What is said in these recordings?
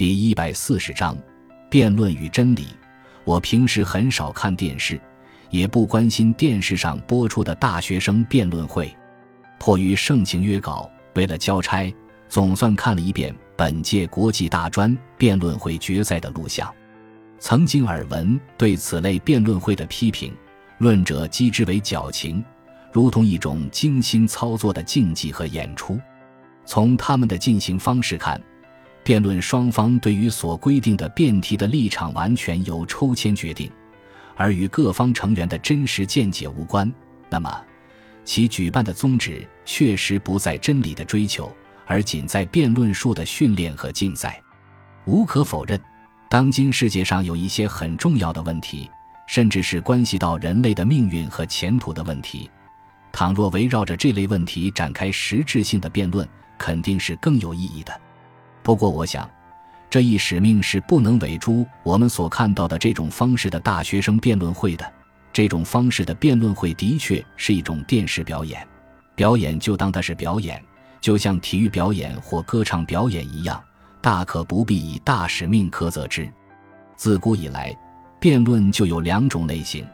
第一百四十章，辩论与真理。我平时很少看电视，也不关心电视上播出的大学生辩论会。迫于盛情约稿，为了交差，总算看了一遍本届国际大专辩论会决赛的录像。曾经耳闻对此类辩论会的批评，论者讥之为矫情，如同一种精心操作的竞技和演出。从他们的进行方式看。辩论双方对于所规定的辩题的立场完全由抽签决定，而与各方成员的真实见解无关。那么，其举办的宗旨确实不在真理的追求，而仅在辩论术的训练和竞赛。无可否认，当今世界上有一些很重要的问题，甚至是关系到人类的命运和前途的问题。倘若围绕着这类问题展开实质性的辩论，肯定是更有意义的。不过，我想，这一使命是不能委诸我们所看到的这种方式的大学生辩论会的。这种方式的辩论会的确是一种电视表演，表演就当它是表演，就像体育表演或歌唱表演一样，大可不必以大使命苛责之。自古以来，辩论就有两种类型：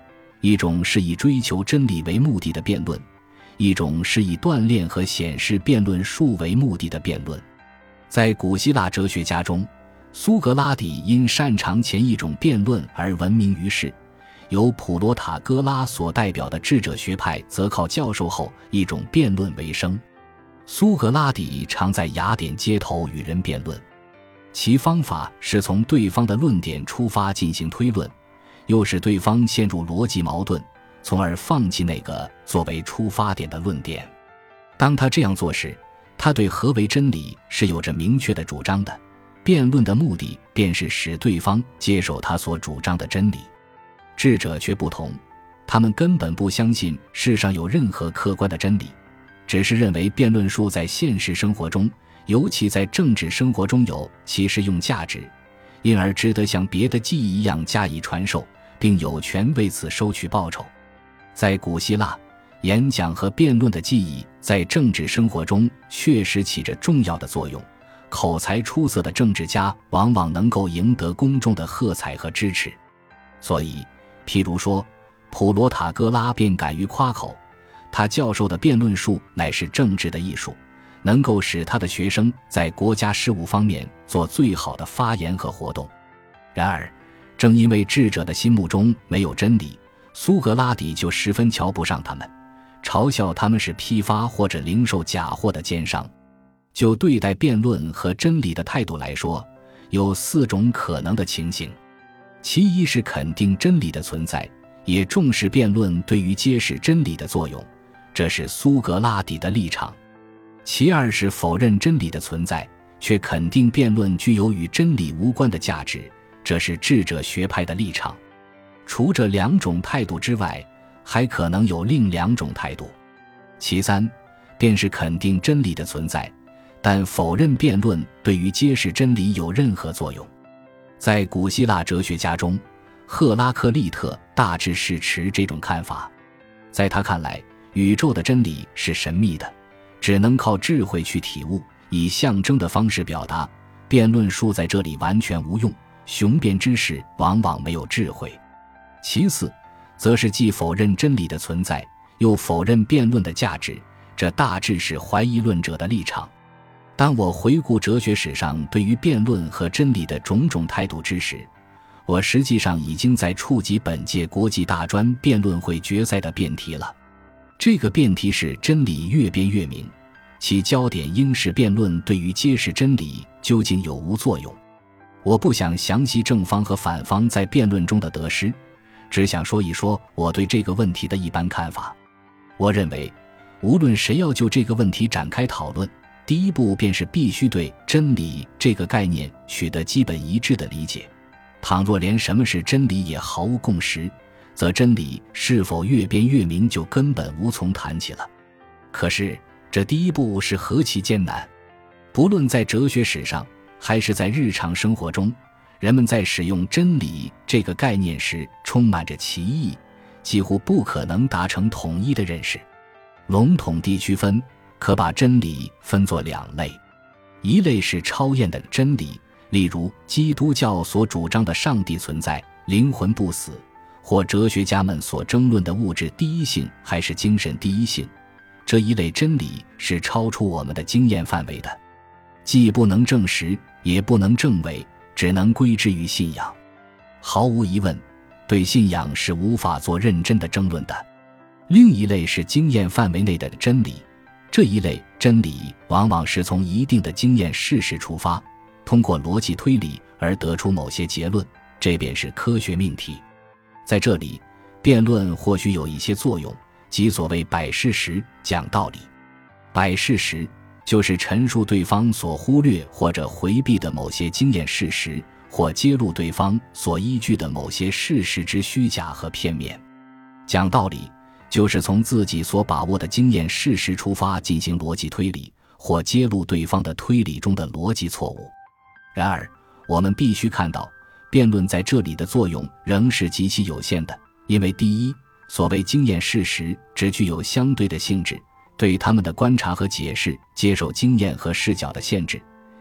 一种是以追求真理为目的的辩论，一种是以锻炼和显示辩论术为目的的辩论。在古希腊哲学家中，苏格拉底因擅长前一种辩论而闻名于世；由普罗塔戈拉所代表的智者学派则靠教授后一种辩论为生。苏格拉底常在雅典街头与人辩论，其方法是从对方的论点出发进行推论，又使对方陷入逻辑矛盾，从而放弃那个作为出发点的论点。当他这样做时，他对何为真理是有着明确的主张的，辩论的目的便是使对方接受他所主张的真理。智者却不同，他们根本不相信世上有任何客观的真理，只是认为辩论术在现实生活中，尤其在政治生活中有其实用价值，因而值得像别的技艺一样加以传授，并有权为此收取报酬。在古希腊。演讲和辩论的技艺在政治生活中确实起着重要的作用。口才出色的政治家往往能够赢得公众的喝彩和支持。所以，譬如说，普罗塔戈拉便敢于夸口，他教授的辩论术乃是政治的艺术，能够使他的学生在国家事务方面做最好的发言和活动。然而，正因为智者的心目中没有真理，苏格拉底就十分瞧不上他们。嘲笑他们是批发或者零售假货的奸商。就对待辩论和真理的态度来说，有四种可能的情形：其一是肯定真理的存在，也重视辩论对于揭示真理的作用，这是苏格拉底的立场；其二是否认真理的存在，却肯定辩论具有与真理无关的价值，这是智者学派的立场。除这两种态度之外，还可能有另两种态度，其三，便是肯定真理的存在，但否认辩论对于揭示真理有任何作用。在古希腊哲学家中，赫拉克利特大致是持这种看法。在他看来，宇宙的真理是神秘的，只能靠智慧去体悟，以象征的方式表达。辩论术在这里完全无用，雄辩之士往往没有智慧。其次。则是既否认真理的存在，又否认辩论的价值，这大致是怀疑论者的立场。当我回顾哲学史上对于辩论和真理的种种态度之时，我实际上已经在触及本届国际大专辩论会决赛的辩题了。这个辩题是“真理越辩越明”，其焦点应是辩论对于揭示真理究竟有无作用。我不想详细正方和反方在辩论中的得失。只想说一说我对这个问题的一般看法。我认为，无论谁要就这个问题展开讨论，第一步便是必须对“真理”这个概念取得基本一致的理解。倘若连什么是真理也毫无共识，则真理是否越辩越明就根本无从谈起了。可是，这第一步是何其艰难！不论在哲学史上，还是在日常生活中。人们在使用“真理”这个概念时，充满着歧义，几乎不可能达成统一的认识。笼统地区分，可把真理分作两类：一类是超验的真理，例如基督教所主张的上帝存在、灵魂不死，或哲学家们所争论的物质第一性还是精神第一性，这一类真理是超出我们的经验范围的，既不能证实，也不能证伪，只能归之于信仰。毫无疑问，对信仰是无法做认真的争论的。另一类是经验范围内的真理，这一类真理往往是从一定的经验事实出发，通过逻辑推理而得出某些结论，这便是科学命题。在这里，辩论或许有一些作用，即所谓摆事实、讲道理。摆事实就是陈述对方所忽略或者回避的某些经验事实。或揭露对方所依据的某些事实之虚假和片面，讲道理就是从自己所把握的经验事实出发进行逻辑推理，或揭露对方的推理中的逻辑错误。然而，我们必须看到，辩论在这里的作用仍是极其有限的，因为第一，所谓经验事实只具有相对的性质，对他们的观察和解释接受经验和视角的限制。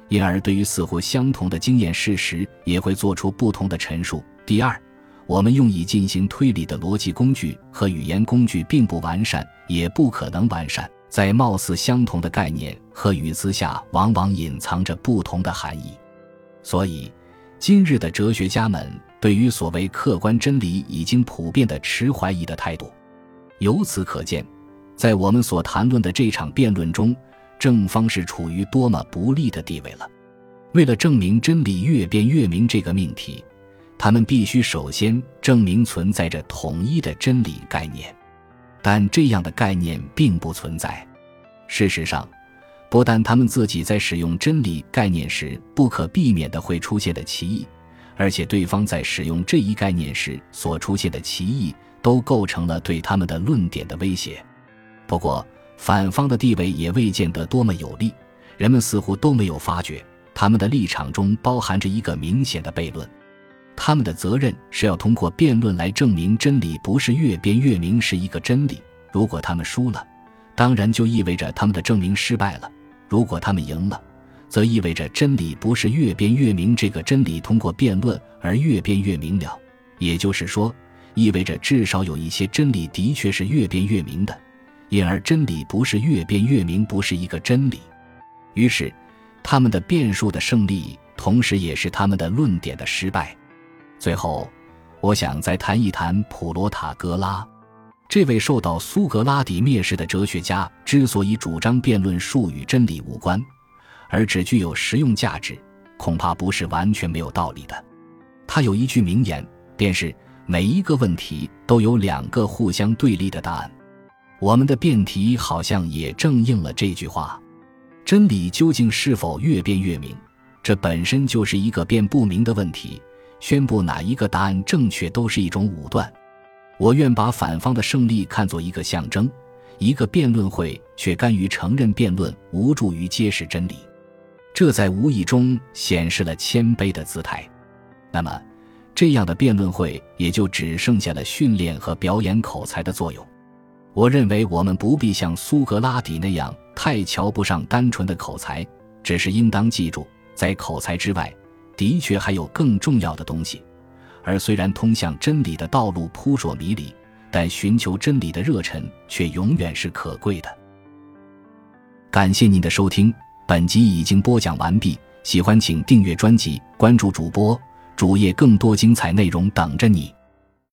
因而，对于似乎相同的经验事实，也会做出不同的陈述。第二，我们用以进行推理的逻辑工具和语言工具并不完善，也不可能完善。在貌似相同的概念和语词下，往往隐藏着不同的含义。所以，今日的哲学家们对于所谓客观真理已经普遍的持怀疑的态度。由此可见，在我们所谈论的这场辩论中。正方是处于多么不利的地位了！为了证明真理越辩越明这个命题，他们必须首先证明存在着统一的真理概念，但这样的概念并不存在。事实上，不但他们自己在使用真理概念时不可避免的会出现的歧义，而且对方在使用这一概念时所出现的歧义，都构成了对他们的论点的威胁。不过，反方的地位也未见得多么有利，人们似乎都没有发觉，他们的立场中包含着一个明显的悖论。他们的责任是要通过辩论来证明真理不是越辩越明是一个真理。如果他们输了，当然就意味着他们的证明失败了；如果他们赢了，则意味着真理不是越辩越明这个真理通过辩论而越辩越明了。也就是说，意味着至少有一些真理的确是越辩越明的。因而，真理不是越辩越明，不是一个真理。于是，他们的辩术的胜利，同时也是他们的论点的失败。最后，我想再谈一谈普罗塔戈拉，这位受到苏格拉底蔑视的哲学家，之所以主张辩论术与真理无关，而只具有实用价值，恐怕不是完全没有道理的。他有一句名言，便是每一个问题都有两个互相对立的答案。我们的辩题好像也正应了这句话：真理究竟是否越辩越明？这本身就是一个辩不明的问题。宣布哪一个答案正确都是一种武断。我愿把反方的胜利看作一个象征，一个辩论会却甘于承认辩论无助于揭示真理，这在无意中显示了谦卑的姿态。那么，这样的辩论会也就只剩下了训练和表演口才的作用。我认为我们不必像苏格拉底那样太瞧不上单纯的口才，只是应当记住，在口才之外，的确还有更重要的东西。而虽然通向真理的道路扑朔迷离，但寻求真理的热忱却永远是可贵的。感谢您的收听，本集已经播讲完毕。喜欢请订阅专辑，关注主播主页，更多精彩内容等着你。